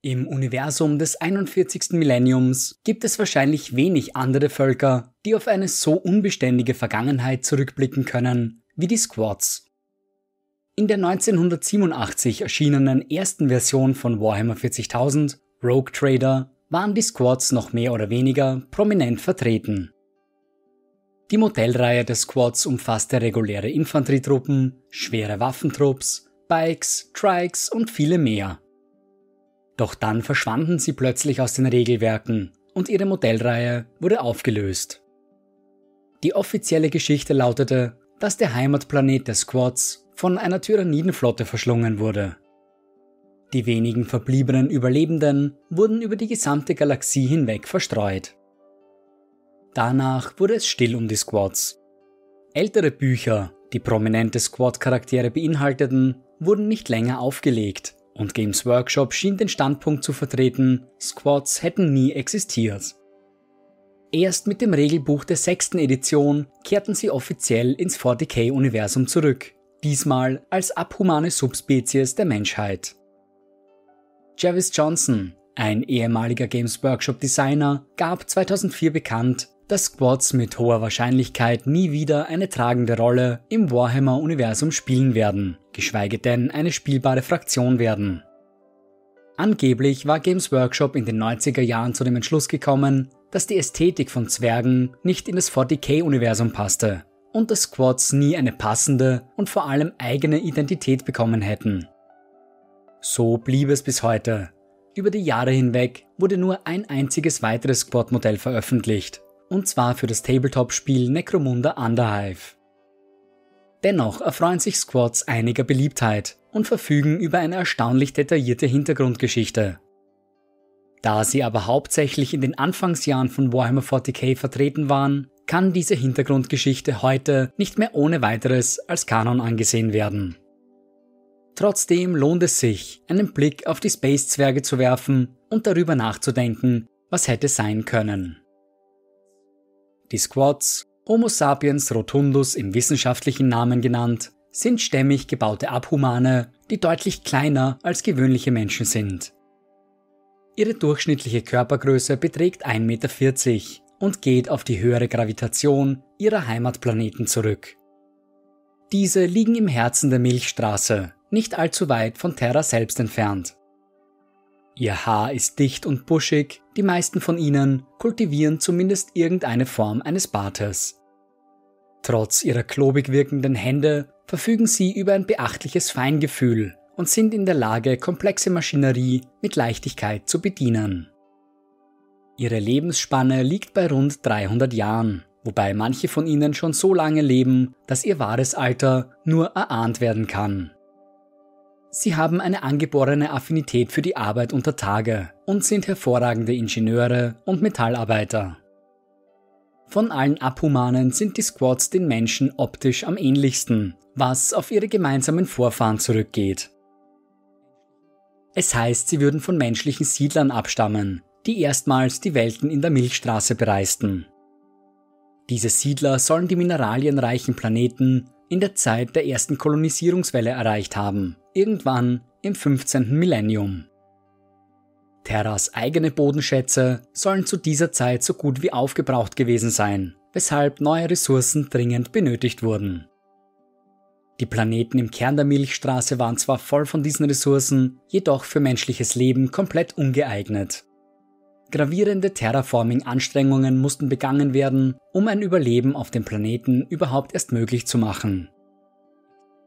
Im Universum des 41. Millenniums gibt es wahrscheinlich wenig andere Völker, die auf eine so unbeständige Vergangenheit zurückblicken können wie die Squads. In der 1987 erschienenen ersten Version von Warhammer 40.000, Rogue Trader, waren die Squads noch mehr oder weniger prominent vertreten. Die Modellreihe der Squads umfasste reguläre Infanterietruppen, schwere Waffentrupps, Bikes, Trikes und viele mehr. Doch dann verschwanden sie plötzlich aus den Regelwerken und ihre Modellreihe wurde aufgelöst. Die offizielle Geschichte lautete, dass der Heimatplanet der Squads von einer Tyrannidenflotte verschlungen wurde. Die wenigen verbliebenen Überlebenden wurden über die gesamte Galaxie hinweg verstreut. Danach wurde es still um die Squads. Ältere Bücher, die prominente Squad-Charaktere beinhalteten, wurden nicht länger aufgelegt und Games Workshop schien den Standpunkt zu vertreten, Squads hätten nie existiert. Erst mit dem Regelbuch der sechsten Edition kehrten sie offiziell ins 40k-Universum zurück, diesmal als abhumane Subspezies der Menschheit. Jarvis Johnson, ein ehemaliger Games Workshop Designer, gab 2004 bekannt, dass Squads mit hoher Wahrscheinlichkeit nie wieder eine tragende Rolle im Warhammer-Universum spielen werden, geschweige denn eine spielbare Fraktion werden. Angeblich war Games Workshop in den 90er Jahren zu dem Entschluss gekommen, dass die Ästhetik von Zwergen nicht in das 40k-Universum passte und dass Squads nie eine passende und vor allem eigene Identität bekommen hätten. So blieb es bis heute. Über die Jahre hinweg wurde nur ein einziges weiteres Squad-Modell veröffentlicht, und zwar für das Tabletop-Spiel Necromunda Underhive. Dennoch erfreuen sich Squads einiger Beliebtheit und verfügen über eine erstaunlich detaillierte Hintergrundgeschichte. Da sie aber hauptsächlich in den Anfangsjahren von Warhammer 40k vertreten waren, kann diese Hintergrundgeschichte heute nicht mehr ohne weiteres als Kanon angesehen werden. Trotzdem lohnt es sich, einen Blick auf die Space-Zwerge zu werfen und darüber nachzudenken, was hätte sein können. Die Squads, Homo sapiens rotundus im wissenschaftlichen Namen genannt, sind stämmig gebaute Abhumane, die deutlich kleiner als gewöhnliche Menschen sind. Ihre durchschnittliche Körpergröße beträgt 1,40 Meter und geht auf die höhere Gravitation ihrer Heimatplaneten zurück. Diese liegen im Herzen der Milchstraße, nicht allzu weit von Terra selbst entfernt. Ihr Haar ist dicht und buschig, die meisten von ihnen kultivieren zumindest irgendeine Form eines Bartes. Trotz ihrer klobig wirkenden Hände verfügen sie über ein beachtliches Feingefühl und sind in der Lage, komplexe Maschinerie mit Leichtigkeit zu bedienen. Ihre Lebensspanne liegt bei rund 300 Jahren, wobei manche von ihnen schon so lange leben, dass ihr wahres Alter nur erahnt werden kann. Sie haben eine angeborene Affinität für die Arbeit unter Tage und sind hervorragende Ingenieure und Metallarbeiter. Von allen Abhumanen sind die Squads den Menschen optisch am ähnlichsten, was auf ihre gemeinsamen Vorfahren zurückgeht. Es heißt, sie würden von menschlichen Siedlern abstammen, die erstmals die Welten in der Milchstraße bereisten. Diese Siedler sollen die mineralienreichen Planeten in der Zeit der ersten Kolonisierungswelle erreicht haben irgendwann im 15. Millennium. Terras eigene Bodenschätze sollen zu dieser Zeit so gut wie aufgebraucht gewesen sein, weshalb neue Ressourcen dringend benötigt wurden. Die Planeten im Kern der Milchstraße waren zwar voll von diesen Ressourcen, jedoch für menschliches Leben komplett ungeeignet. Gravierende Terraforming-Anstrengungen mussten begangen werden, um ein Überleben auf dem Planeten überhaupt erst möglich zu machen.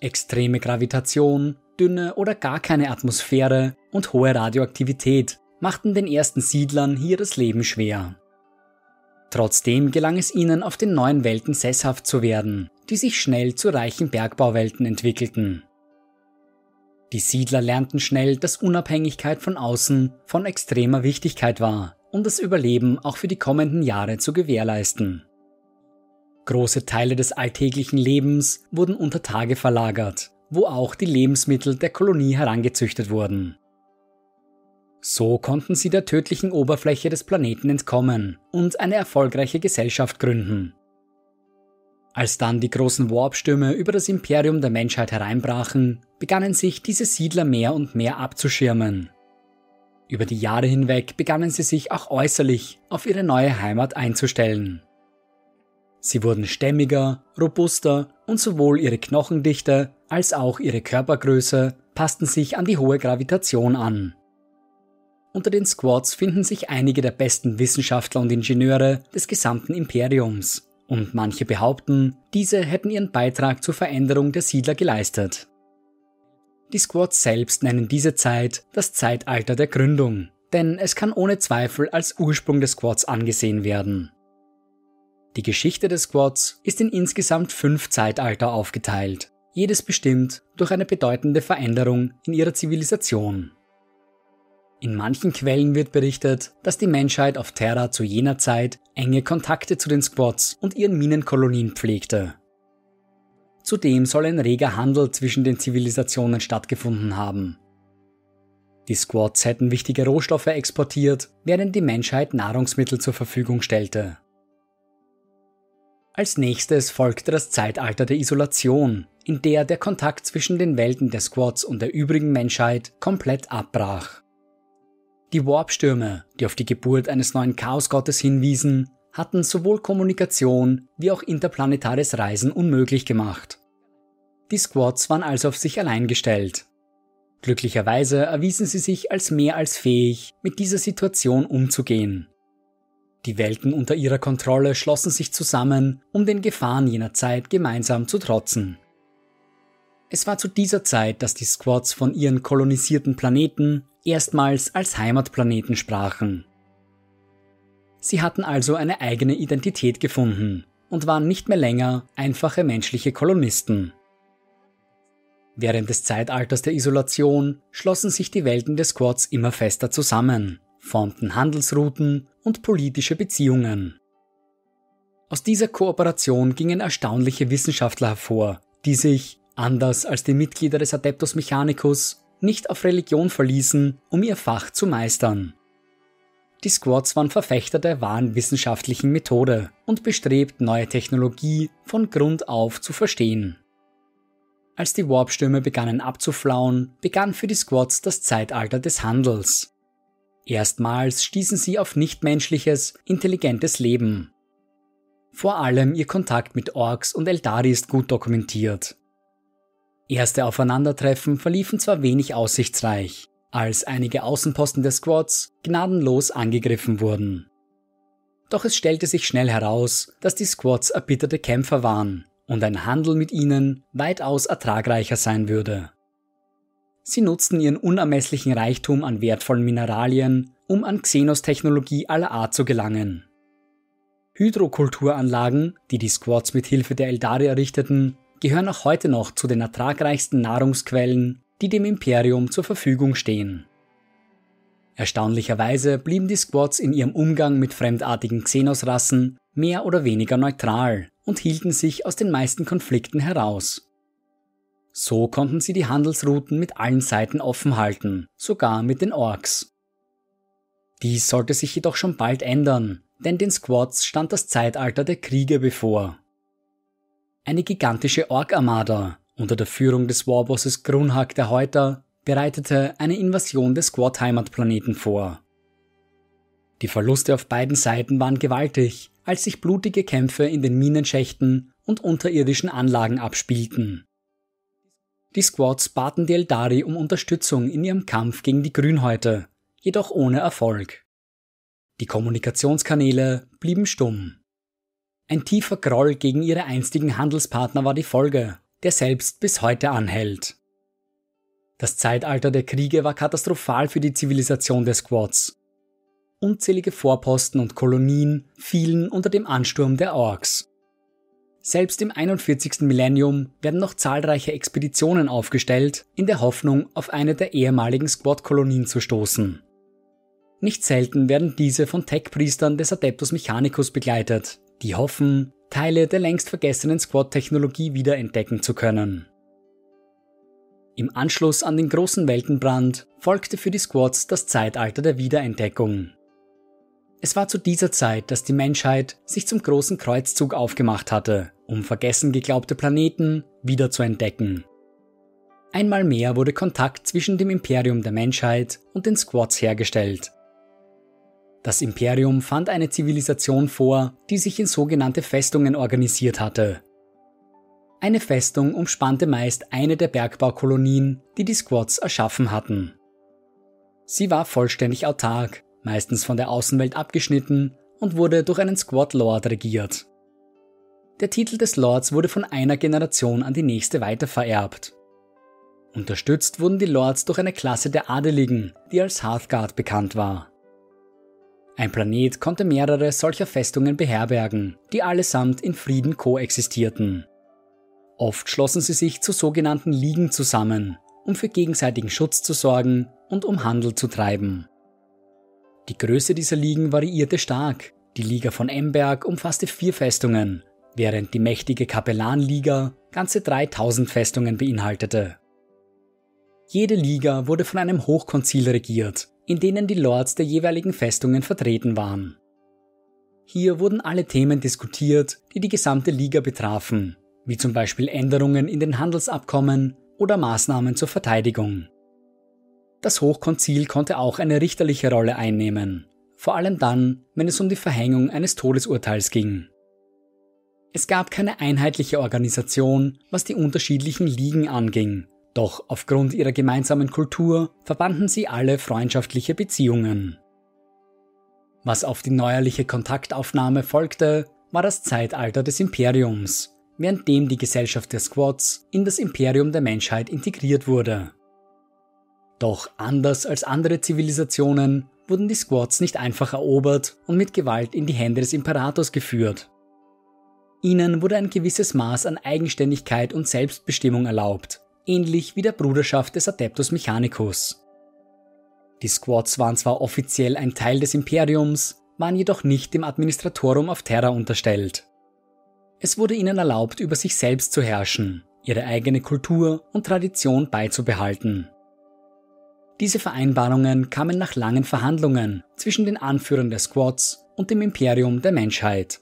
Extreme Gravitation, dünne oder gar keine Atmosphäre und hohe Radioaktivität machten den ersten Siedlern hier das Leben schwer. Trotzdem gelang es ihnen, auf den neuen Welten sesshaft zu werden, die sich schnell zu reichen Bergbauwelten entwickelten. Die Siedler lernten schnell, dass Unabhängigkeit von außen von extremer Wichtigkeit war, um das Überleben auch für die kommenden Jahre zu gewährleisten. Große Teile des alltäglichen Lebens wurden unter Tage verlagert, wo auch die Lebensmittel der Kolonie herangezüchtet wurden. So konnten sie der tödlichen Oberfläche des Planeten entkommen und eine erfolgreiche Gesellschaft gründen. Als dann die großen Warp-Stürme über das Imperium der Menschheit hereinbrachen, begannen sich diese Siedler mehr und mehr abzuschirmen. Über die Jahre hinweg begannen sie sich auch äußerlich auf ihre neue Heimat einzustellen. Sie wurden stämmiger, robuster und sowohl ihre Knochendichte als auch ihre Körpergröße passten sich an die hohe Gravitation an. Unter den Squads finden sich einige der besten Wissenschaftler und Ingenieure des gesamten Imperiums, und manche behaupten, diese hätten ihren Beitrag zur Veränderung der Siedler geleistet. Die Squads selbst nennen diese Zeit das Zeitalter der Gründung, denn es kann ohne Zweifel als Ursprung des Squads angesehen werden. Die Geschichte des Squads ist in insgesamt fünf Zeitalter aufgeteilt, jedes bestimmt durch eine bedeutende Veränderung in ihrer Zivilisation. In manchen Quellen wird berichtet, dass die Menschheit auf Terra zu jener Zeit enge Kontakte zu den Squads und ihren Minenkolonien pflegte. Zudem soll ein reger Handel zwischen den Zivilisationen stattgefunden haben. Die Squads hätten wichtige Rohstoffe exportiert, während die Menschheit Nahrungsmittel zur Verfügung stellte. Als nächstes folgte das Zeitalter der Isolation, in der der Kontakt zwischen den Welten der Squads und der übrigen Menschheit komplett abbrach. Die Warpstürme, die auf die Geburt eines neuen Chaosgottes hinwiesen, hatten sowohl Kommunikation wie auch interplanetares Reisen unmöglich gemacht. Die Squads waren also auf sich allein gestellt. Glücklicherweise erwiesen sie sich als mehr als fähig, mit dieser Situation umzugehen. Die Welten unter ihrer Kontrolle schlossen sich zusammen, um den Gefahren jener Zeit gemeinsam zu trotzen. Es war zu dieser Zeit, dass die Squads von ihren kolonisierten Planeten erstmals als Heimatplaneten sprachen. Sie hatten also eine eigene Identität gefunden und waren nicht mehr länger einfache menschliche Kolonisten. Während des Zeitalters der Isolation schlossen sich die Welten des Squads immer fester zusammen, formten Handelsrouten und politische Beziehungen. Aus dieser Kooperation gingen erstaunliche Wissenschaftler hervor, die sich, anders als die Mitglieder des Adeptus Mechanicus, nicht auf Religion verließen, um ihr Fach zu meistern. Die Squads waren Verfechter der wahren wissenschaftlichen Methode und bestrebt, neue Technologie von Grund auf zu verstehen. Als die Warpstürme begannen abzuflauen, begann für die Squads das Zeitalter des Handels. Erstmals stießen sie auf nichtmenschliches, intelligentes Leben. Vor allem ihr Kontakt mit Orks und Eldari ist gut dokumentiert. Erste Aufeinandertreffen verliefen zwar wenig aussichtsreich, als einige Außenposten der Squads gnadenlos angegriffen wurden. Doch es stellte sich schnell heraus, dass die Squads erbitterte Kämpfer waren und ein Handel mit ihnen weitaus ertragreicher sein würde. Sie nutzten ihren unermesslichen Reichtum an wertvollen Mineralien, um an Xenos-Technologie aller Art zu gelangen. Hydrokulturanlagen, die die Squads mit Hilfe der Eldari errichteten, gehören auch heute noch zu den ertragreichsten Nahrungsquellen, die dem Imperium zur Verfügung stehen. Erstaunlicherweise blieben die Squads in ihrem Umgang mit fremdartigen Xenos-Rassen mehr oder weniger neutral und hielten sich aus den meisten Konflikten heraus. So konnten sie die Handelsrouten mit allen Seiten offen halten, sogar mit den Orks. Dies sollte sich jedoch schon bald ändern, denn den Squads stand das Zeitalter der Kriege bevor. Eine gigantische Ork-Armada unter der Führung des Warbosses Grunhag der Häuter bereitete eine Invasion des Squad-Heimatplaneten vor. Die Verluste auf beiden Seiten waren gewaltig, als sich blutige Kämpfe in den Minenschächten und unterirdischen Anlagen abspielten. Die Squads baten die Eldari um Unterstützung in ihrem Kampf gegen die Grünhäute, jedoch ohne Erfolg. Die Kommunikationskanäle blieben stumm. Ein tiefer Groll gegen ihre einstigen Handelspartner war die Folge, der selbst bis heute anhält. Das Zeitalter der Kriege war katastrophal für die Zivilisation der Squads. Unzählige Vorposten und Kolonien fielen unter dem Ansturm der Orks. Selbst im 41. Millennium werden noch zahlreiche Expeditionen aufgestellt, in der Hoffnung, auf eine der ehemaligen Squad-Kolonien zu stoßen. Nicht selten werden diese von Tech-Priestern des Adeptus Mechanicus begleitet, die hoffen, Teile der längst vergessenen Squad-Technologie wiederentdecken zu können. Im Anschluss an den großen Weltenbrand folgte für die Squads das Zeitalter der Wiederentdeckung. Es war zu dieser Zeit, dass die Menschheit sich zum großen Kreuzzug aufgemacht hatte, um vergessen geglaubte Planeten wieder zu entdecken. Einmal mehr wurde Kontakt zwischen dem Imperium der Menschheit und den Squads hergestellt. Das Imperium fand eine Zivilisation vor, die sich in sogenannte Festungen organisiert hatte. Eine Festung umspannte meist eine der Bergbaukolonien, die die Squads erschaffen hatten. Sie war vollständig autark, meistens von der Außenwelt abgeschnitten und wurde durch einen Squad Lord regiert. Der Titel des Lords wurde von einer Generation an die nächste weitervererbt. Unterstützt wurden die Lords durch eine Klasse der Adeligen, die als Hearthguard bekannt war. Ein Planet konnte mehrere solcher Festungen beherbergen, die allesamt in Frieden koexistierten. Oft schlossen sie sich zu sogenannten Ligen zusammen, um für gegenseitigen Schutz zu sorgen und um Handel zu treiben. Die Größe dieser Ligen variierte stark. Die Liga von Emberg umfasste vier Festungen, während die mächtige Kapellanliga ganze 3000 Festungen beinhaltete. Jede Liga wurde von einem Hochkonzil regiert, in denen die Lords der jeweiligen Festungen vertreten waren. Hier wurden alle Themen diskutiert, die die gesamte Liga betrafen, wie zum Beispiel Änderungen in den Handelsabkommen oder Maßnahmen zur Verteidigung. Das Hochkonzil konnte auch eine richterliche Rolle einnehmen, vor allem dann, wenn es um die Verhängung eines Todesurteils ging. Es gab keine einheitliche Organisation, was die unterschiedlichen Ligen anging, doch aufgrund ihrer gemeinsamen Kultur verbanden sie alle freundschaftliche Beziehungen. Was auf die neuerliche Kontaktaufnahme folgte, war das Zeitalter des Imperiums, währenddem die Gesellschaft der Squads in das Imperium der Menschheit integriert wurde. Doch anders als andere Zivilisationen wurden die Squads nicht einfach erobert und mit Gewalt in die Hände des Imperators geführt. Ihnen wurde ein gewisses Maß an Eigenständigkeit und Selbstbestimmung erlaubt, ähnlich wie der Bruderschaft des Adeptus Mechanicus. Die Squads waren zwar offiziell ein Teil des Imperiums, waren jedoch nicht dem Administratorum auf Terra unterstellt. Es wurde ihnen erlaubt, über sich selbst zu herrschen, ihre eigene Kultur und Tradition beizubehalten. Diese Vereinbarungen kamen nach langen Verhandlungen zwischen den Anführern der Squads und dem Imperium der Menschheit.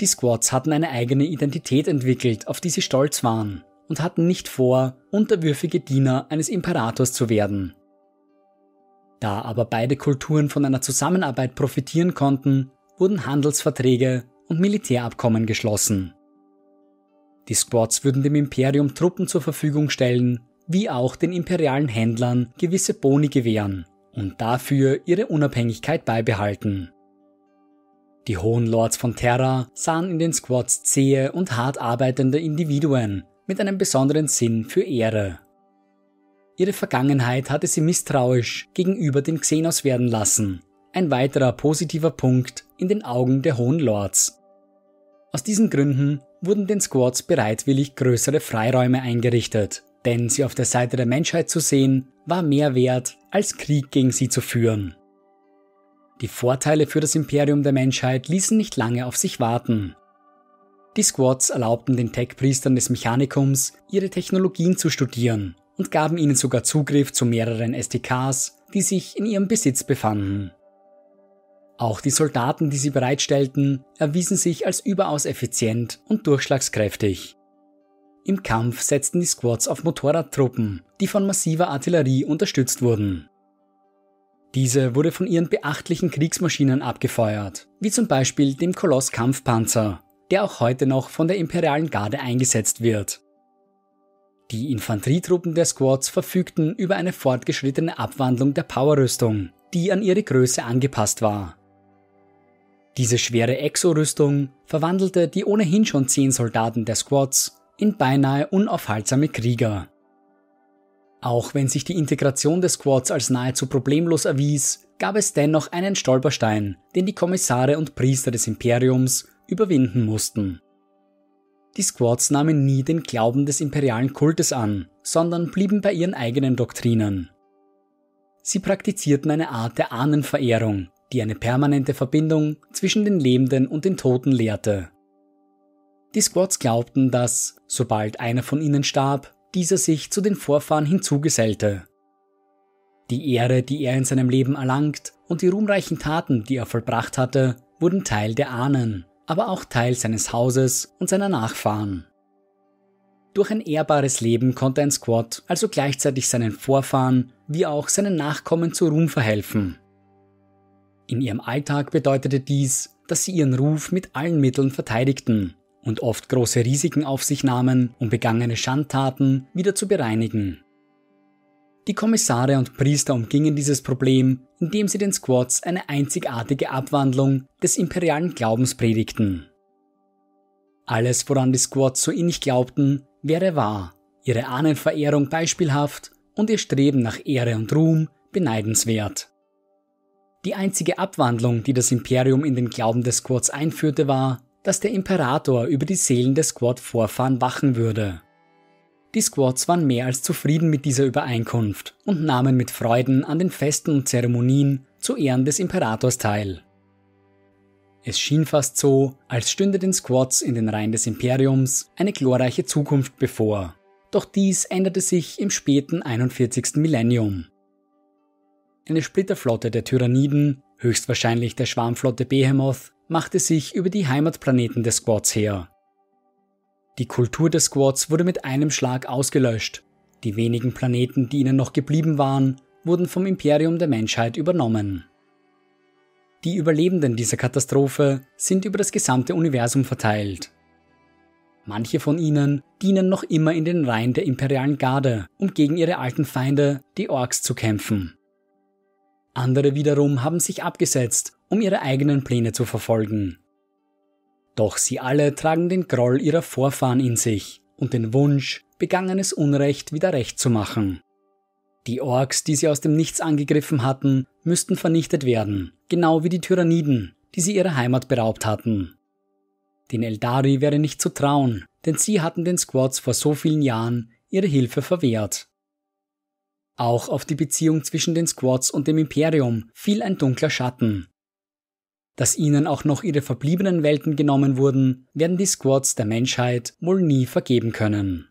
Die Squads hatten eine eigene Identität entwickelt, auf die sie stolz waren, und hatten nicht vor, unterwürfige Diener eines Imperators zu werden. Da aber beide Kulturen von einer Zusammenarbeit profitieren konnten, wurden Handelsverträge und Militärabkommen geschlossen. Die Squads würden dem Imperium Truppen zur Verfügung stellen, wie auch den imperialen Händlern gewisse Boni gewähren und dafür ihre Unabhängigkeit beibehalten. Die Hohen Lords von Terra sahen in den Squads zähe und hart arbeitende Individuen, mit einem besonderen Sinn für Ehre. Ihre Vergangenheit hatte sie misstrauisch gegenüber den Xenos werden lassen, ein weiterer positiver Punkt in den Augen der Hohen Lords. Aus diesen Gründen wurden den Squads bereitwillig größere Freiräume eingerichtet, denn sie auf der Seite der Menschheit zu sehen, war mehr wert, als Krieg gegen sie zu führen. Die Vorteile für das Imperium der Menschheit ließen nicht lange auf sich warten. Die Squads erlaubten den Tech-Priestern des Mechanikums, ihre Technologien zu studieren und gaben ihnen sogar Zugriff zu mehreren SDKs, die sich in ihrem Besitz befanden. Auch die Soldaten, die sie bereitstellten, erwiesen sich als überaus effizient und durchschlagskräftig. Im Kampf setzten die Squads auf Motorradtruppen, die von massiver Artillerie unterstützt wurden. Diese wurde von ihren beachtlichen Kriegsmaschinen abgefeuert, wie zum Beispiel dem Koloss Kampfpanzer, der auch heute noch von der imperialen Garde eingesetzt wird. Die Infanterietruppen der Squads verfügten über eine fortgeschrittene Abwandlung der Powerrüstung, die an ihre Größe angepasst war. Diese schwere Exo-Rüstung verwandelte die ohnehin schon zehn Soldaten der Squads in beinahe unaufhaltsame Krieger. Auch wenn sich die Integration des Squads als nahezu problemlos erwies, gab es dennoch einen Stolperstein, den die Kommissare und Priester des Imperiums überwinden mussten. Die Squads nahmen nie den Glauben des imperialen Kultes an, sondern blieben bei ihren eigenen Doktrinen. Sie praktizierten eine Art der Ahnenverehrung, die eine permanente Verbindung zwischen den Lebenden und den Toten lehrte. Die Squads glaubten, dass, sobald einer von ihnen starb, dieser sich zu den Vorfahren hinzugesellte. Die Ehre, die er in seinem Leben erlangt, und die ruhmreichen Taten, die er vollbracht hatte, wurden Teil der Ahnen, aber auch Teil seines Hauses und seiner Nachfahren. Durch ein ehrbares Leben konnte ein Squad also gleichzeitig seinen Vorfahren wie auch seinen Nachkommen zu Ruhm verhelfen. In ihrem Alltag bedeutete dies, dass sie ihren Ruf mit allen Mitteln verteidigten und oft große Risiken auf sich nahmen, um begangene Schandtaten wieder zu bereinigen. Die Kommissare und Priester umgingen dieses Problem, indem sie den Squads eine einzigartige Abwandlung des imperialen Glaubens predigten. Alles, woran die Squads so innig glaubten, wäre wahr, ihre Ahnenverehrung beispielhaft und ihr Streben nach Ehre und Ruhm beneidenswert. Die einzige Abwandlung, die das Imperium in den Glauben des Squads einführte, war, dass der Imperator über die Seelen der Squad-Vorfahren wachen würde. Die Squads waren mehr als zufrieden mit dieser Übereinkunft und nahmen mit Freuden an den Festen und Zeremonien zu Ehren des Imperators teil. Es schien fast so, als stünde den Squads in den Reihen des Imperiums eine glorreiche Zukunft bevor. Doch dies änderte sich im späten 41. Millennium. Eine Splitterflotte der Tyranniden, höchstwahrscheinlich der Schwarmflotte Behemoth, machte sich über die Heimatplaneten der Squads her. Die Kultur der Squads wurde mit einem Schlag ausgelöscht. Die wenigen Planeten, die ihnen noch geblieben waren, wurden vom Imperium der Menschheit übernommen. Die Überlebenden dieser Katastrophe sind über das gesamte Universum verteilt. Manche von ihnen dienen noch immer in den Reihen der imperialen Garde, um gegen ihre alten Feinde, die Orks, zu kämpfen. Andere wiederum haben sich abgesetzt, um ihre eigenen Pläne zu verfolgen. Doch sie alle tragen den Groll ihrer Vorfahren in sich und den Wunsch, begangenes Unrecht wieder recht zu machen. Die Orks, die sie aus dem Nichts angegriffen hatten, müssten vernichtet werden, genau wie die Tyranniden, die sie ihrer Heimat beraubt hatten. Den Eldari wäre nicht zu trauen, denn sie hatten den Squads vor so vielen Jahren ihre Hilfe verwehrt. Auch auf die Beziehung zwischen den Squads und dem Imperium fiel ein dunkler Schatten. Dass ihnen auch noch ihre verbliebenen Welten genommen wurden, werden die Squads der Menschheit wohl nie vergeben können.